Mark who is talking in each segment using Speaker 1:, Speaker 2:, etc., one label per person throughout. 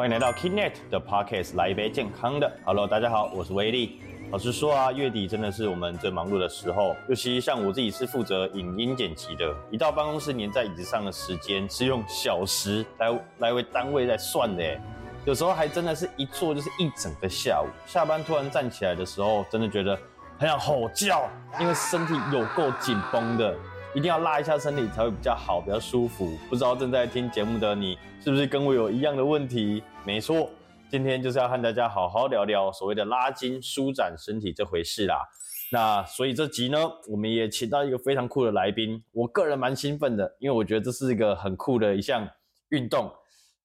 Speaker 1: 欢迎来到 Keynet 的 Podcast，来一杯健康的。Hello，大家好，我是威力。老实说啊，月底真的是我们最忙碌的时候，尤其像我自己是负责影音剪辑的，一到办公室黏在椅子上的时间是用小时来来为单位在算的，有时候还真的是一坐就是一整个下午。下班突然站起来的时候，真的觉得很想吼叫，因为身体有够紧绷的。一定要拉一下身体才会比较好，比较舒服。不知道正在听节目的你，是不是跟我有一样的问题？没错，今天就是要和大家好好聊聊所谓的拉筋、舒展身体这回事啦。那所以这集呢，我们也请到一个非常酷的来宾，我个人蛮兴奋的，因为我觉得这是一个很酷的一项运动。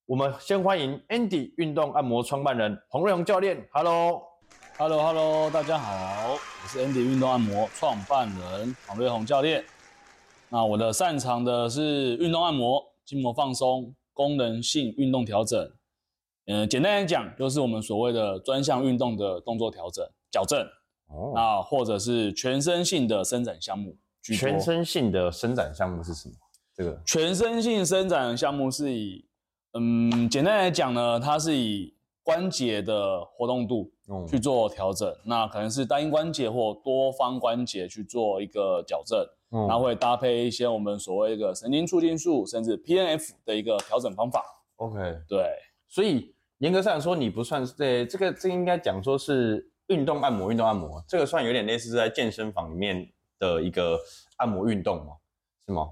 Speaker 1: 我们先欢迎 Andy 运动按摩创办人洪瑞宏教练。
Speaker 2: Hello，Hello，Hello，大家好，我是 Andy 运动按摩创办人洪瑞宏教练。那我的擅长的是运动按摩、筋膜放松、功能性运动调整。嗯，简单来讲，就是我们所谓的专项运动的动作调整、矫正。哦。那或者是全身性的伸展项目。
Speaker 1: 全身性的伸展项目是什么？这个
Speaker 2: 全身性伸展项目是以，嗯，简单来讲呢，它是以关节的活动度去做调整。那可能是单一关节或多方关节去做一个矫正。然后会搭配一些我们所谓一个神经促进素，甚至 P N F 的一个调整方法。
Speaker 1: OK，
Speaker 2: 对，
Speaker 1: 所以严格上来说，你不算是对这个，这应该讲说是运动按摩，运动按摩这个算有点类似在健身房里面的一个按摩运动吗？是吗？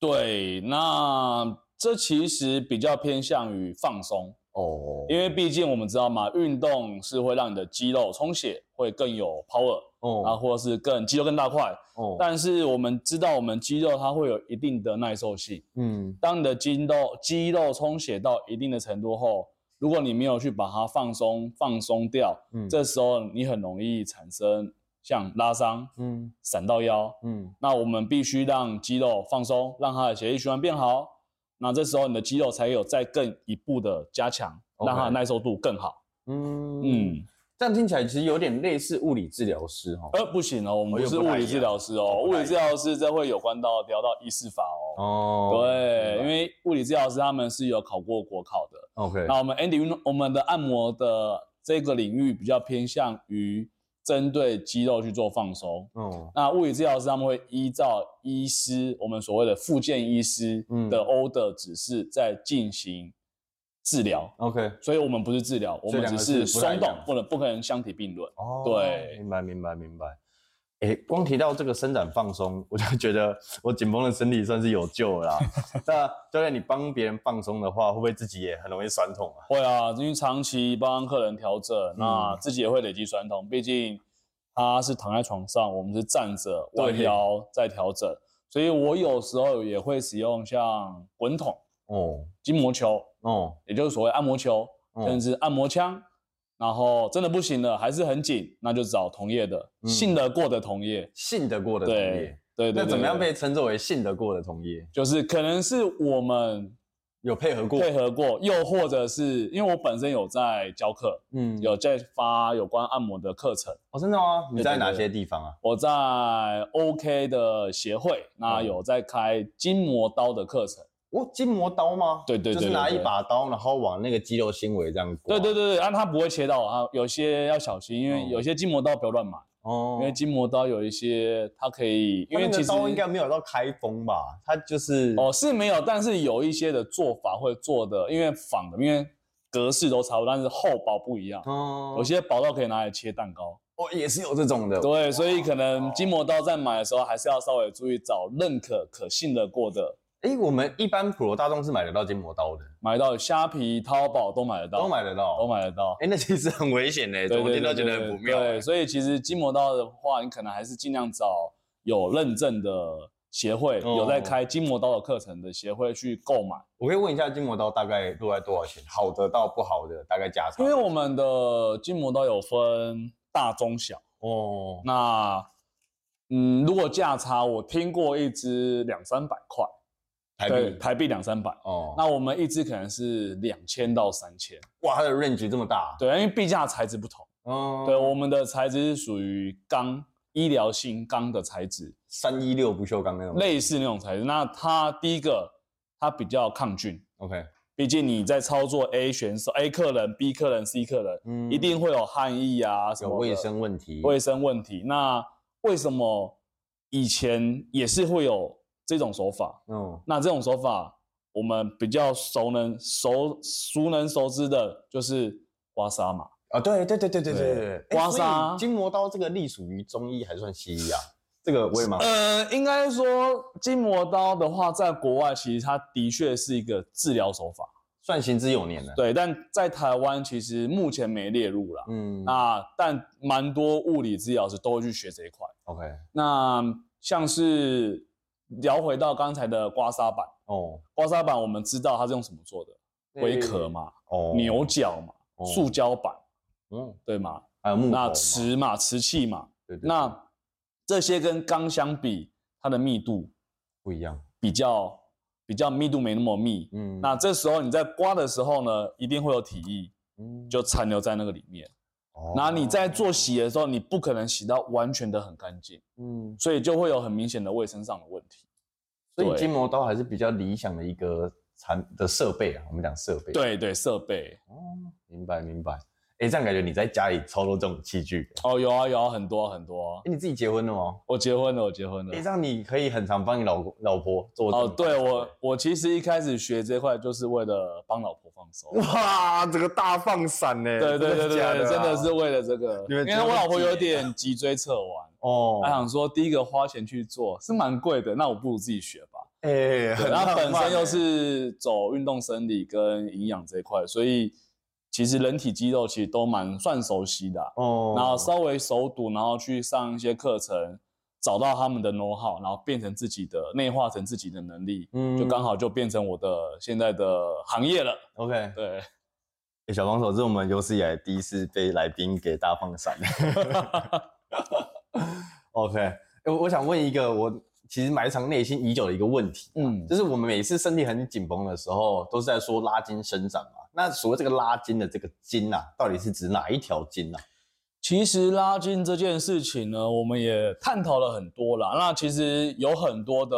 Speaker 2: 对，那这其实比较偏向于放松哦，因为毕竟我们知道嘛，运动是会让你的肌肉充血，会更有 power。哦，啊，或者是更肌肉更大块，哦，但是我们知道，我们肌肉它会有一定的耐受性，嗯，当你的肌肉肌肉充血到一定的程度后，如果你没有去把它放松放松掉，嗯，这时候你很容易产生像拉伤，嗯，闪到腰，嗯，那我们必须让肌肉放松，让它的血液循环变好，那这时候你的肌肉才有再更一步的加强，让它的耐受度更好，嗯
Speaker 1: 嗯。这样听起来其实有点类似物理治疗师哈，
Speaker 2: 呃，不行哦，我们不是物理治疗师哦，物理治疗师这会有关到聊到医师法哦。哦，对，因为物理治疗师他们是有考过国考的。
Speaker 1: OK，
Speaker 2: 那我们 Andy 运动，我们的按摩的这个领域比较偏向于针对肌肉去做放松。哦，那物理治疗师他们会依照医师，我们所谓的复健医师的 order 指示在进行。治疗
Speaker 1: ，OK，
Speaker 2: 所以我们不是治疗，我们只是松动，不能不可能相提并论。哦，对，
Speaker 1: 明白明白明白。哎，光提到这个伸展放松，我就觉得我紧绷的身体算是有救了。那教练，你帮别人放松的话，会不会自己也很容易酸痛啊？
Speaker 2: 会啊，因为长期帮客人调整，那自己也会累积酸痛。毕竟他是躺在床上，我们是站着弯腰在调整，所以我有时候也会使用像滚筒。哦，筋膜球哦，也就是所谓按摩球，甚至按摩枪。然后真的不行了，还是很紧，那就找同业的，信得过的同业，
Speaker 1: 信得过的同业。
Speaker 2: 对对。
Speaker 1: 那怎么样被称作为信得过的同业？
Speaker 2: 就是可能是我们
Speaker 1: 有配合过，
Speaker 2: 配合过，又或者是因为我本身有在教课，嗯，有在发有关按摩的课程。
Speaker 1: 哦，真的吗？你在哪些地方啊？
Speaker 2: 我在 OK 的协会，那有在开筋膜刀的课程。
Speaker 1: 哦，筋膜刀吗？
Speaker 2: 对对对，
Speaker 1: 就是拿一把刀，然后往那个肌肉纤维这样。
Speaker 2: 对对对对，啊，它不会切到啊，有些要小心，因为有些筋膜刀不要乱买哦，因为筋膜刀有一些它可以，因为
Speaker 1: 其实刀应该没有到开封吧，它就是
Speaker 2: 哦是没有，但是有一些的做法会做的，因为仿的，因为格式都差不多，但是厚薄不一样。哦，有些薄到可以拿来切蛋糕。
Speaker 1: 哦，也是有这种的，
Speaker 2: 对，所以可能筋膜刀在买的时候还是要稍微注意找认可可信的过的。
Speaker 1: 哎，我们一般普罗大众是买得到筋膜刀的，
Speaker 2: 买到虾皮、淘宝都买得到，
Speaker 1: 都买得到，
Speaker 2: 都买得到。
Speaker 1: 哎，那其实很危险嘞，我听到觉得很不妙。
Speaker 2: 对，所以其实筋膜刀的话，你可能还是尽量找有认证的协会，有在开筋膜刀的课程的协会去购买。
Speaker 1: 我可以问一下，筋膜刀大概落在多少钱？好的到不好的大概价差？
Speaker 2: 因为我们的筋膜刀有分大、中、小哦。那嗯，如果价差，我听过一支两三百块。
Speaker 1: 台币
Speaker 2: 台币两三百。哦，那我们一支可能是两千到三千，
Speaker 1: 哇，它的 range 这么大？
Speaker 2: 对，因为币价材质不同。嗯。对，我们的材质是属于钢，医疗性钢的材质，
Speaker 1: 三一六不锈钢那种，
Speaker 2: 类似那种材质。那它第一个，它比较抗菌
Speaker 1: ，OK，
Speaker 2: 毕竟你在操作 A 选手、A 客人、B 客人、C 客人，嗯，一定会有汗液啊，什么
Speaker 1: 卫生问题，
Speaker 2: 卫生问题。那为什么以前也是会有这种手法？嗯，那这种手法我们比较熟能熟熟能熟知的就是刮痧嘛。
Speaker 1: 啊，对对对对对对对，
Speaker 2: 刮痧。
Speaker 1: 筋膜刀这个隶属于中医还算西医啊？这个我也蛮……
Speaker 2: 呃，应该说筋膜刀的话，在国外其实它的确是一个治疗手法，
Speaker 1: 算行之有年的。
Speaker 2: 对，但在台湾其实目前没列入了。嗯，那但蛮多物理治疗师都会去学这一块。
Speaker 1: OK，
Speaker 2: 那像是聊回到刚才的刮痧板。哦，刮痧板我们知道它是用什么做的？龟壳嘛，哦，牛角嘛，塑胶板，嗯，对吗？
Speaker 1: 还有木
Speaker 2: 那瓷嘛，瓷器嘛，
Speaker 1: 对
Speaker 2: 对。那这些跟钢相比，它的密度
Speaker 1: 不一样，
Speaker 2: 比较比较密度没那么密。嗯，那这时候你在刮的时候呢，一定会有体液，嗯，就残留在那个里面。哦，那你在做洗的时候，你不可能洗到完全的很干净，嗯，所以就会有很明显的卫生上的问题。
Speaker 1: 所以筋膜刀还是比较理想的一个产的设备啊。我们讲设备，
Speaker 2: 对对，设备。
Speaker 1: 哦，明白明白。哎，这样感觉你在家里操作这种器具
Speaker 2: 哦，有啊有啊，很多很多。
Speaker 1: 哎，你自己结婚了吗？
Speaker 2: 我结婚了，我结婚了。
Speaker 1: 哎，这样你可以很常帮你老公老婆做
Speaker 2: 哦。对我，我其实一开始学这块就是为了帮老婆放松。
Speaker 1: 哇，这个大放闪呢？
Speaker 2: 对对对对，真的是为了这个，因为我老婆有点脊椎侧弯哦，她想说第一个花钱去做是蛮贵的，那我不如自己学吧。哎，然后本身又是走运动生理跟营养这一块，所以。其实人体肌肉其实都蛮算熟悉的哦，然后稍微熟读，然后去上一些课程，找到他们的 know how，然后变成自己的内化成自己的能力，嗯，就刚好就变成我的现在的行业了。
Speaker 1: OK，
Speaker 2: 对。
Speaker 1: 哎，小帮手，这是我们有史以来第一次被来宾给大放闪。OK，哎，我想问一个我其实埋藏内心已久的一个问题，嗯，就是我们每次身体很紧绷的时候，都是在说拉筋伸展嘛。那所谓这个拉筋的这个筋啊，到底是指哪一条筋呢？
Speaker 2: 其实拉筋这件事情呢，我们也探讨了很多啦。那其实有很多的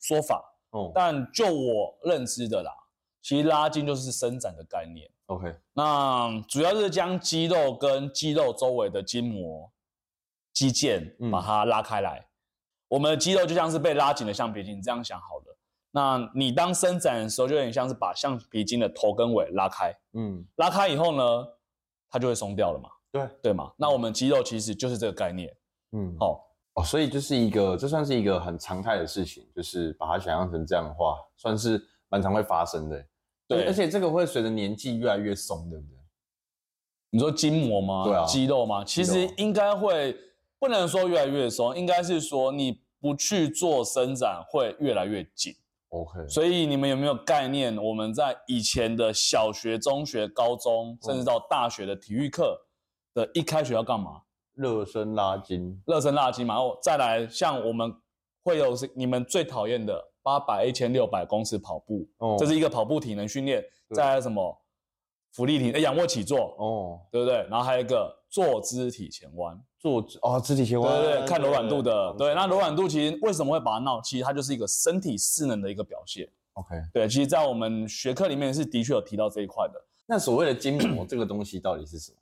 Speaker 2: 说法，哦，但就我认知的啦，其实拉筋就是伸展的概念。
Speaker 1: OK，
Speaker 2: 那主要是将肌肉跟肌肉周围的筋膜、肌腱把它拉开来。我们的肌肉就像是被拉紧的橡皮筋，这样想好了。那你当伸展的时候，就有点像是把橡皮筋的头跟尾拉开，嗯，拉开以后呢，它就会松掉了嘛，
Speaker 1: 对
Speaker 2: 对嘛。那我们肌肉其实就是这个概念，
Speaker 1: 嗯，好哦，所以就是一个，这算是一个很常态的事情，就是把它想象成这样的话，算是蛮常会发生的，
Speaker 2: 对，
Speaker 1: 而且这个会随着年纪越来越松，对不对？
Speaker 2: 你说筋膜吗？
Speaker 1: 对啊，
Speaker 2: 肌肉吗？其实应该会，不能说越来越松，应该是说你不去做伸展会越来越紧。
Speaker 1: OK，
Speaker 2: 所以你们有没有概念？我们在以前的小学、中学、高中，甚至到大学的体育课的一开学要干嘛？
Speaker 1: 热身拉筋，
Speaker 2: 热身拉筋嘛。然后再来，像我们会有你们最讨厌的八百、一千六百公尺跑步，这是一个跑步体能训练。再来什么？俯卧挺，仰卧起坐，哦，对不对？然后还有一个坐姿体前弯，
Speaker 1: 坐姿哦，肢体前弯，
Speaker 2: 对对对，看柔软度的，对。那柔软度其实为什么会把它闹？其实它就是一个身体势能的一个表现。
Speaker 1: OK，
Speaker 2: 对，其实，在我们学科里面是的确有提到这一块的。
Speaker 1: 那所谓的筋膜这个东西到底是什么？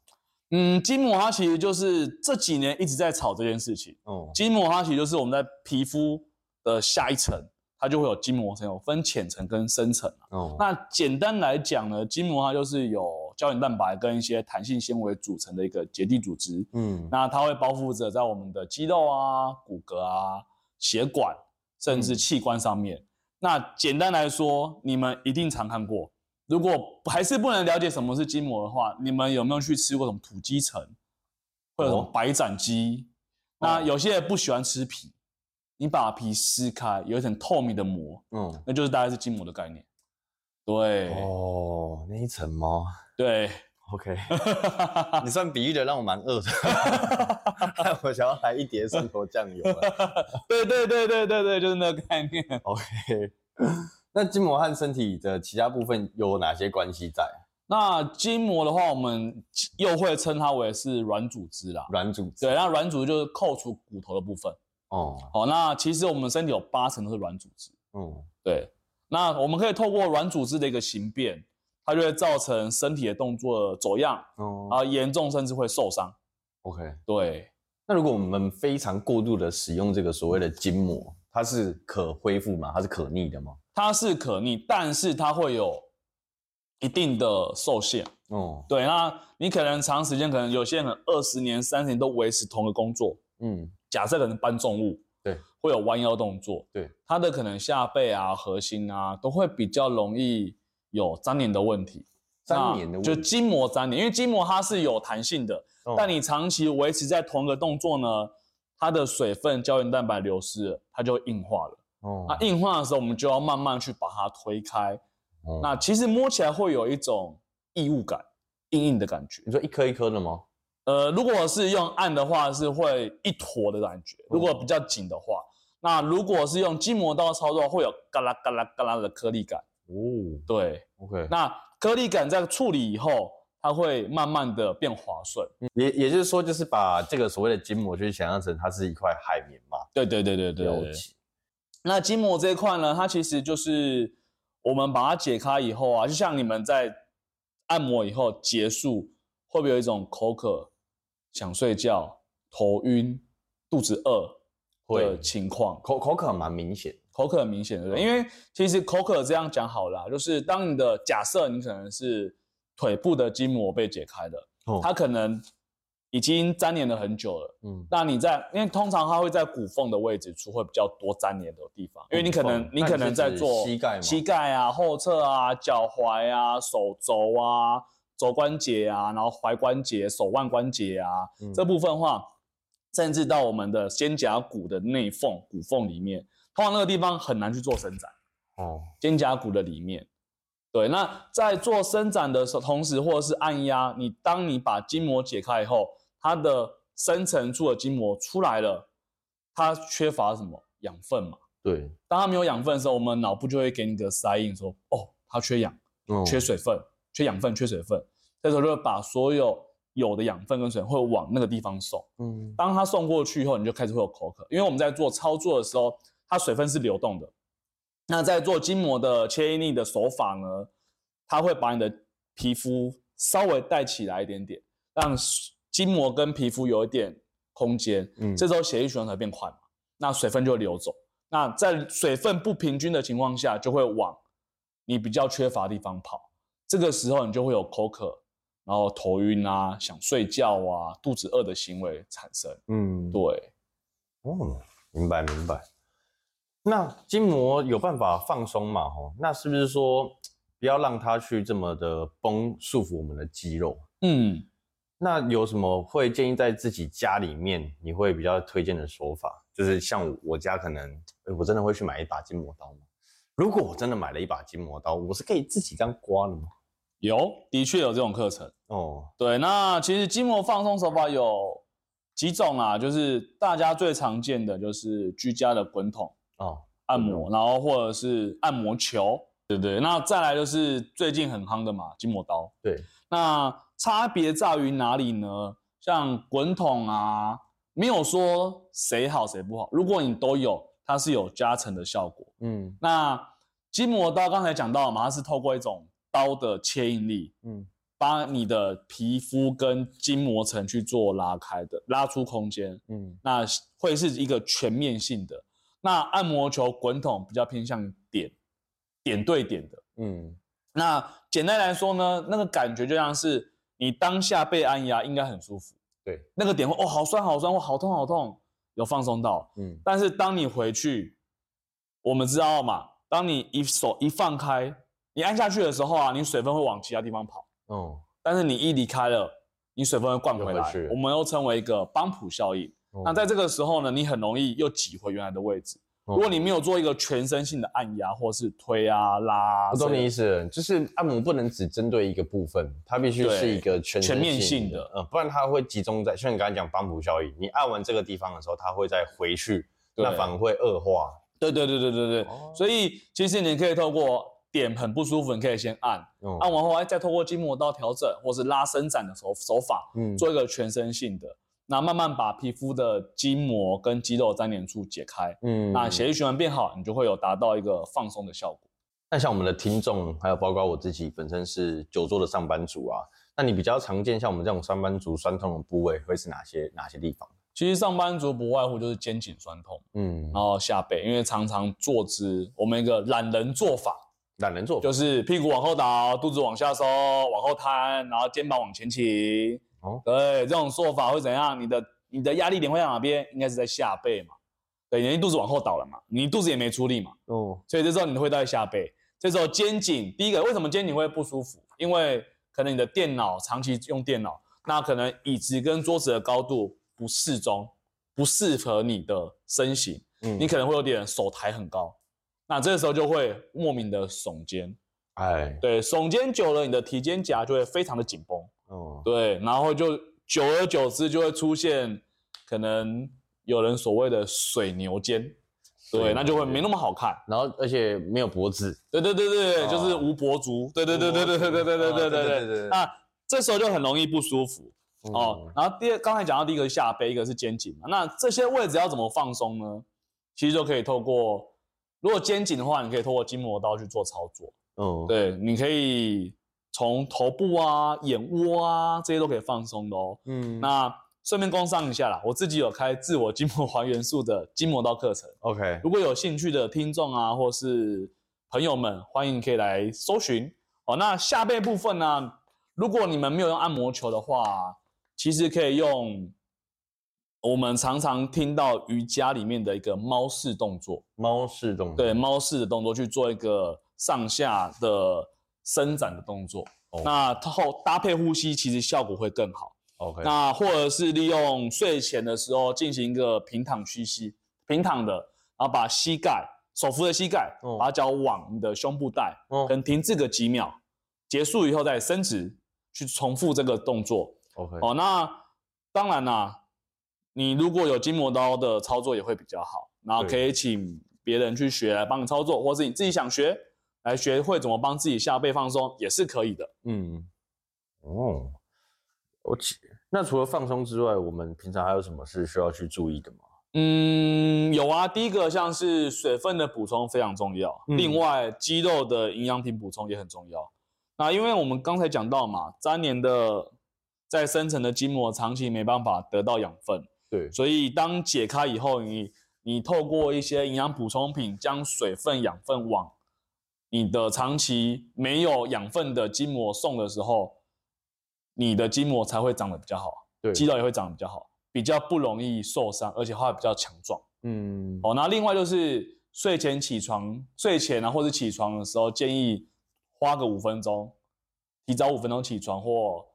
Speaker 2: 嗯，筋膜它其实就是这几年一直在炒这件事情。哦，筋膜它其实就是我们在皮肤的下一层。它就会有筋膜层，有分浅层跟深层哦，那简单来讲呢，筋膜它就是有胶原蛋白跟一些弹性纤维组成的一个结缔组织。嗯，那它会包覆着在我们的肌肉啊、骨骼啊、血管，甚至器官上面。那简单来说，你们一定常看过。如果还是不能了解什么是筋膜的话，你们有没有去吃过什么土鸡层，或者什么白斩鸡？那有些人不喜欢吃皮。你把皮撕开，有一层透明的膜，嗯，那就是大概是筋膜的概念。对，
Speaker 1: 哦，那一层吗？
Speaker 2: 对
Speaker 1: ，OK。你算比喻的让我蛮饿的，我想要来一碟生头酱油。
Speaker 2: 对对对对对对，就是那个概念。
Speaker 1: OK。那筋膜和身体的其他部分有哪些关系在？
Speaker 2: 那筋膜的话，我们又会称它为是软组织啦。
Speaker 1: 软组织。
Speaker 2: 对，那软组织就是扣除骨头的部分。哦，好，那其实我们身体有八成都是软组织。嗯，对，那我们可以透过软组织的一个形变，它就会造成身体的动作走样，哦，啊，严重甚至会受伤。
Speaker 1: OK，
Speaker 2: 对。
Speaker 1: 那如果我们非常过度的使用这个所谓的筋膜，它是可恢复吗？它是可逆的吗？
Speaker 2: 它是可逆，但是它会有一定的受限。哦，对，那你可能长时间，可能有些人二十年、三十年都维持同个工作。嗯，假设可能搬重物，
Speaker 1: 对，
Speaker 2: 会有弯腰动作，
Speaker 1: 对，
Speaker 2: 他的可能下背啊、核心啊，都会比较容易有粘连的问题。
Speaker 1: 粘连的问
Speaker 2: 题，就筋膜粘连，因为筋膜它是有弹性的。但你长期维持在同一个动作呢，它的水分、胶原蛋白流失了，它就硬化了。哦，那硬化的时候，我们就要慢慢去把它推开。哦，那其实摸起来会有一种异物感，硬硬的感觉。
Speaker 1: 你说一颗一颗的吗？
Speaker 2: 呃，如果是用按的话，是会一坨的感觉；如果比较紧的话，那如果是用筋膜刀操作，会有嘎啦嘎啦嘎啦的颗粒感。哦，对
Speaker 1: ，OK，
Speaker 2: 那颗粒感在处理以后。它会慢慢的变滑顺，
Speaker 1: 也也就是说，就是把这个所谓的筋膜，就是想象成它是一块海绵嘛。
Speaker 2: 对对对对对。那筋膜这一块呢，它其实就是我们把它解开以后啊，就像你们在按摩以后结束，会不会有一种口渴、想睡觉、头晕、肚子饿的情况？
Speaker 1: 口口渴蛮明显，
Speaker 2: 口渴很明显，对不对？因为其实口渴这样讲好了，就是当你的假设，你可能是。腿部的筋膜被解开了，它可能已经粘连了很久了。嗯，那你在，因为通常它会在骨缝的位置处会比较多粘连的地方，因为你可能你可能在做
Speaker 1: 膝盖、
Speaker 2: 膝盖啊、后侧啊、脚踝啊、手肘啊、肘关节啊，然后踝关节、手腕关节啊这部分话，甚至到我们的肩胛骨的内缝、骨缝里面，通常那个地方很难去做伸展。哦，肩胛骨的里面。对，那在做伸展的时候，同时或者是按压，你当你把筋膜解开以后，它的深层处的筋膜出来了，它缺乏什么养分嘛？
Speaker 1: 对，
Speaker 2: 当它没有养分的时候，我们脑部就会给你个 sign 说，哦，它缺氧，缺水分，缺养分，缺水分，这时候就会把所有有的养分跟水会往那个地方送。嗯，当它送过去以后，你就开始会有口渴，因为我们在做操作的时候，它水分是流动的。那在做筋膜的切力的手法呢，它会把你的皮肤稍微带起来一点点，让筋膜跟皮肤有一点空间。嗯，这时候血液循环才变快嘛，那水分就会流走。那在水分不平均的情况下，就会往你比较缺乏的地方跑。这个时候你就会有口渴，然后头晕啊、想睡觉啊、肚子饿的行为产生。嗯，对。
Speaker 1: 哦，明白明白。那筋膜有办法放松嘛？吼，那是不是说不要让它去这么的绷束缚我们的肌肉？嗯，那有什么会建议在自己家里面你会比较推荐的手法？就是像我家可能，我真的会去买一把筋膜刀吗？如果我真的买了一把筋膜刀，我是可以自己这样刮的吗？
Speaker 2: 有，的确有这种课程哦。对，那其实筋膜放松手法有几种啊，就是大家最常见的就是居家的滚筒。哦，按摩，然后或者是按摩球，对不对？那再来就是最近很夯的嘛，筋膜刀。
Speaker 1: 对，
Speaker 2: 那差别在于哪里呢？像滚筒啊，没有说谁好谁不好。如果你都有，它是有加成的效果。嗯，那筋膜刀刚才讲到嘛，它是透过一种刀的切应力，嗯，把你的皮肤跟筋膜层去做拉开的，拉出空间。嗯，那会是一个全面性的。那按摩球滚筒比较偏向点点对点的，嗯，那简单来说呢，那个感觉就像是你当下被按压，应该很舒服，
Speaker 1: 对，
Speaker 2: 那个点会哦，好酸好酸，哇，好痛好痛，有放松到，嗯，但是当你回去，我们知道嘛，当你一手一放开，你按下去的时候啊，你水分会往其他地方跑，哦，但是你一离开了，你水分会灌回来，我们又称为一个邦普效应。那在这个时候呢，你很容易又挤回原来的位置。如果你没有做一个全身性的按压或是推啊拉，
Speaker 1: 我懂你意思，就是按摩不能只针对一个部分，它必须是一个全
Speaker 2: 全面性的，
Speaker 1: 嗯，不然它会集中在像你刚才讲邦普效应，你按完这个地方的时候，它会再回去，那反而会恶化。
Speaker 2: 对对对对对对，所以其实你可以透过点很不舒服，你可以先按，按完后再透过筋膜刀调整或是拉伸展的手手法，嗯，做一个全身性的。那慢慢把皮肤的筋膜跟肌肉粘连处解开，嗯，那血液循环变好，你就会有达到一个放松的效果。
Speaker 1: 那像我们的听众，还有包括我自己本身是久坐的上班族啊，那你比较常见像我们这种上班族酸痛的部位会是哪些哪些地方？
Speaker 2: 其实上班族不外乎就是肩颈酸痛，嗯，然后下背，因为常常坐姿，我们一个懒人做法，
Speaker 1: 懒人做
Speaker 2: 就是屁股往后倒，肚子往下收，往后摊，然后肩膀往前倾。哦，对，这种做法会怎样？你的你的压力点会在哪边？应该是在下背嘛。对，你肚子往后倒了嘛，你肚子也没出力嘛。哦，所以这时候你会在下背。这时候肩颈，第一个为什么肩颈会不舒服？因为可能你的电脑长期用电脑，那可能椅子跟桌子的高度不适中，不适合你的身形。嗯，你可能会有点手抬很高，那这个时候就会莫名的耸肩。哎，对，耸肩久了，你的提肩胛就会非常的紧绷。哦，对，然后就久而久之就会出现可能有人所谓的水牛肩，对，那就会没那么好看，
Speaker 1: 然后而且没有脖子，
Speaker 2: 对对对对，就是无脖足，对对对对对对对对对对对对，那这时候就很容易不舒服哦。然后第二，刚才讲到第一个是下背，一个是肩颈嘛，那这些位置要怎么放松呢？其实就可以透过，如果肩颈的话，你可以透过筋膜刀去做操作，嗯，对，你可以。从头部啊、眼窝啊这些都可以放松的哦。嗯，那顺便工商一下啦，我自己有开自我筋膜还原术的筋膜刀课程。
Speaker 1: OK，
Speaker 2: 如果有兴趣的听众啊，或是朋友们，欢迎可以来搜寻哦。那下背部分呢，如果你们没有用按摩球的话，其实可以用我们常常听到瑜伽里面的一个猫式动作。
Speaker 1: 猫式动作。
Speaker 2: 对，猫式的动作去做一个上下的。伸展的动作，那后搭配呼吸，其实效果会更好。
Speaker 1: OK，
Speaker 2: 那或者是利用睡前的时候进行一个平躺屈膝，平躺的，然后把膝盖手扶着膝盖，把脚往你的胸部带，跟停滞个几秒，结束以后再伸直，去重复这个动作。
Speaker 1: OK，
Speaker 2: 哦，那当然啦，你如果有筋膜刀的操作也会比较好，然后可以请别人去学来帮你操作，或是你自己想学。来学会怎么帮自己下背放松也是可以的。嗯，
Speaker 1: 哦，我那除了放松之外，我们平常还有什么是需要去注意的吗？
Speaker 2: 嗯，有啊。第一个像是水分的补充非常重要，另外肌肉的营养品补充也很重要。那因为我们刚才讲到嘛，粘连的在深层的筋膜长期没办法得到养分，
Speaker 1: 对，
Speaker 2: 所以当解开以后，你你透过一些营养补充品将水分养分往你的长期没有养分的筋膜送的时候，你的筋膜才会长得比较好，
Speaker 1: 对，
Speaker 2: 肌肉也会长得比较好，比较不容易受伤，而且会比较强壮。嗯，哦，那另外就是睡前起床，睡前啊或者起床的时候，建议花个五分钟，提早五分钟起床或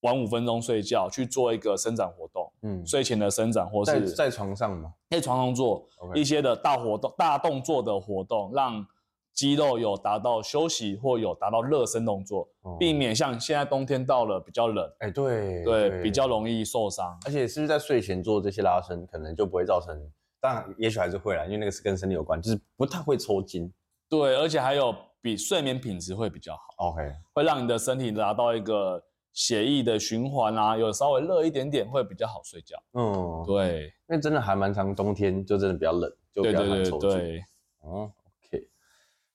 Speaker 2: 晚五分钟睡觉，去做一个伸展活动。嗯，睡前的伸展或是
Speaker 1: 在床上嘛？
Speaker 2: 在床上做一些的大活动、大动作的活动，让肌肉有达到休息或有达到热身动作，避免像现在冬天到了比较冷，
Speaker 1: 哎，对
Speaker 2: 对，比较容易受伤。
Speaker 1: 而且是不是在睡前做这些拉伸，可能就不会造成，当然也许还是会啦，因为那个是跟身体有关，就是不太会抽筋。
Speaker 2: 对，而且还有比睡眠品质会比较好。
Speaker 1: OK，
Speaker 2: 会让你的身体达到一个血液的循环啊，有稍微热一点点会比较好睡觉。嗯，对，
Speaker 1: 因为真的还蛮长，冬天就真的比较冷，就比较难抽
Speaker 2: 筋。
Speaker 1: 哦。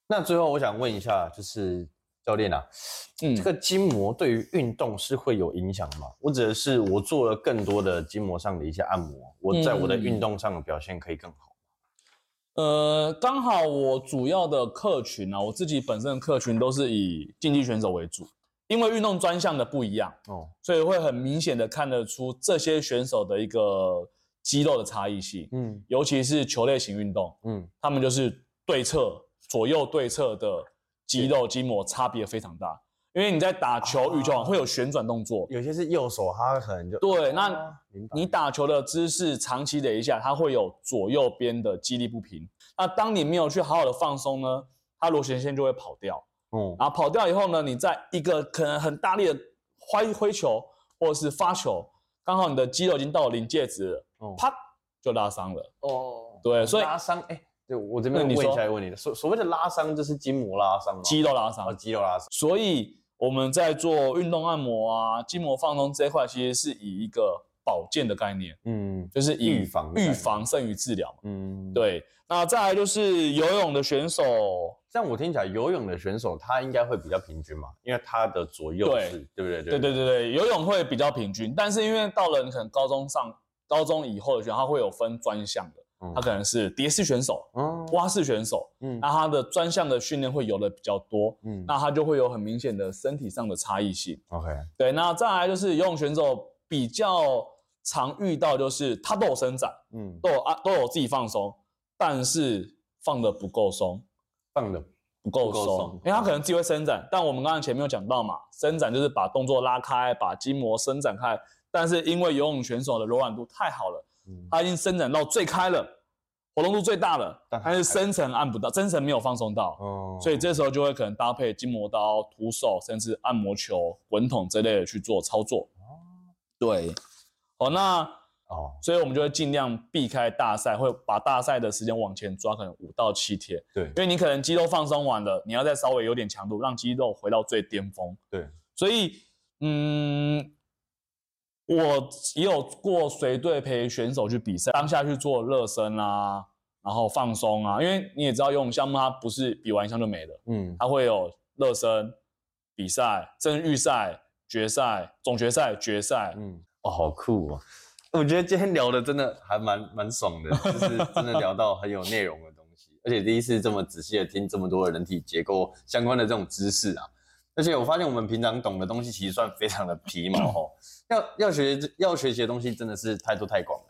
Speaker 1: 那最后我想问一下，就是教练啊，嗯，这个筋膜对于运动是会有影响吗？我指的是我做了更多的筋膜上的一些按摩，我在我的运动上的表现可以更好
Speaker 2: 呃，刚好我主要的客群呢，我自己本身的客群都是以竞技选手为主，因为运动专项的不一样哦，所以会很明显的看得出这些选手的一个肌肉的差异性，嗯，尤其是球类型运动，嗯，他们就是对侧。左右对侧的肌肉筋膜差别非常大，因为你在打球、羽球会有旋转动作，
Speaker 1: 有些是右手，它可能就
Speaker 2: 对。那你打球的姿势长期累一下，它会有左右边的肌力不平。那当你没有去好好的放松呢，它螺旋线就会跑掉。嗯，然后跑掉以后呢，你在一个可能很大力的挥挥球或者是发球，刚好你的肌肉已经到了临界值了，啪就拉伤了。哦，对，所以
Speaker 1: 拉伤，哎。对我这边问一下问题的，所所谓的拉伤就是筋膜拉伤吗？
Speaker 2: 肌肉拉伤，
Speaker 1: 肌肉拉伤。
Speaker 2: 所以我们在做运动按摩啊，筋膜放松这一块，其实是以一个保健的概念，嗯，就是
Speaker 1: 预防
Speaker 2: 预防胜于治疗嘛，嗯，对。那再来就是游泳的选手，
Speaker 1: 像我听起来，游泳的选手他应该会比较平均嘛，因为他的左右是，对不对？
Speaker 2: 对对对对，游泳会比较平均，但是因为到了你可能高中上高中以后的选手，他会有分专项的。他可能是蝶式选手，嗯，蛙式选手，嗯，那他的专项的训练会游的比较多，嗯，那他就会有很明显的身体上的差异性。
Speaker 1: OK，
Speaker 2: 对，那再来就是游泳选手比较常遇到，就是他都有伸展，嗯，都有啊都有自己放松，但是放的不够松，
Speaker 1: 放的
Speaker 2: 不够松，因为他可能自己会伸展，但我们刚才前面有讲到嘛，伸展就是把动作拉开，把筋膜伸展开，但是因为游泳选手的柔软度太好了。他已经伸展到最开了，活动度最大了，但是深层按不到，深层没有放松到，哦，所以这时候就会可能搭配筋膜刀、徒手，甚至按摩球、滚筒这类的去做操作。哦，对，哦，那哦，所以我们就会尽量避开大赛，会把大赛的时间往前抓，可能五到七天。
Speaker 1: 对，
Speaker 2: 因为你可能肌肉放松完了，你要再稍微有点强度，让肌肉回到最巅峰。
Speaker 1: 对，
Speaker 2: 所以，嗯。我也有过随队陪选手去比赛，当下去做热身啊，然后放松啊，因为你也知道游泳项目它不是比完一项就没了，嗯，它会有热身、比赛、甚至预赛、决赛、总决赛、决赛，嗯，
Speaker 1: 哦，好酷哦！我觉得今天聊的真的还蛮蛮爽的，就是真的聊到很有内容的东西，而且第一次这么仔细的听这么多的人体结构相关的这种知识啊。而且我发现我们平常懂的东西其实算非常的皮毛哦，要要学要学习的东西真的是太多太广了。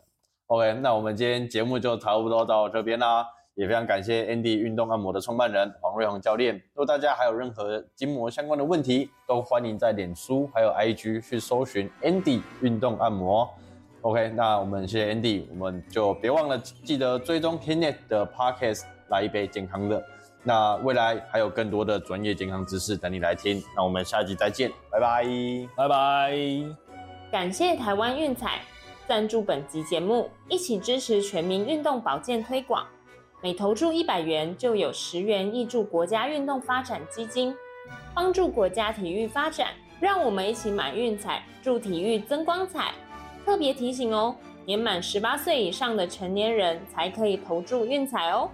Speaker 1: OK，那我们今天节目就差不多到这边啦，也非常感谢 Andy 运动按摩的创办人黄瑞宏教练。如果大家还有任何筋膜相关的问题，都欢迎在脸书还有 IG 去搜寻 Andy 运动按摩。OK，那我们谢谢 Andy，我们就别忘了记得追踪 Kinet 的 Podcast，来一杯健康的。那未来还有更多的专业健康知识等你来听，那我们下集再见，拜拜，
Speaker 2: 拜拜。
Speaker 3: 感谢台湾运彩赞助本集节目，一起支持全民运动保健推广。每投注一百元就有十元益助国家运动发展基金，帮助国家体育发展。让我们一起买运彩，助体育增光彩。特别提醒哦，年满十八岁以上的成年人才可以投注运彩哦。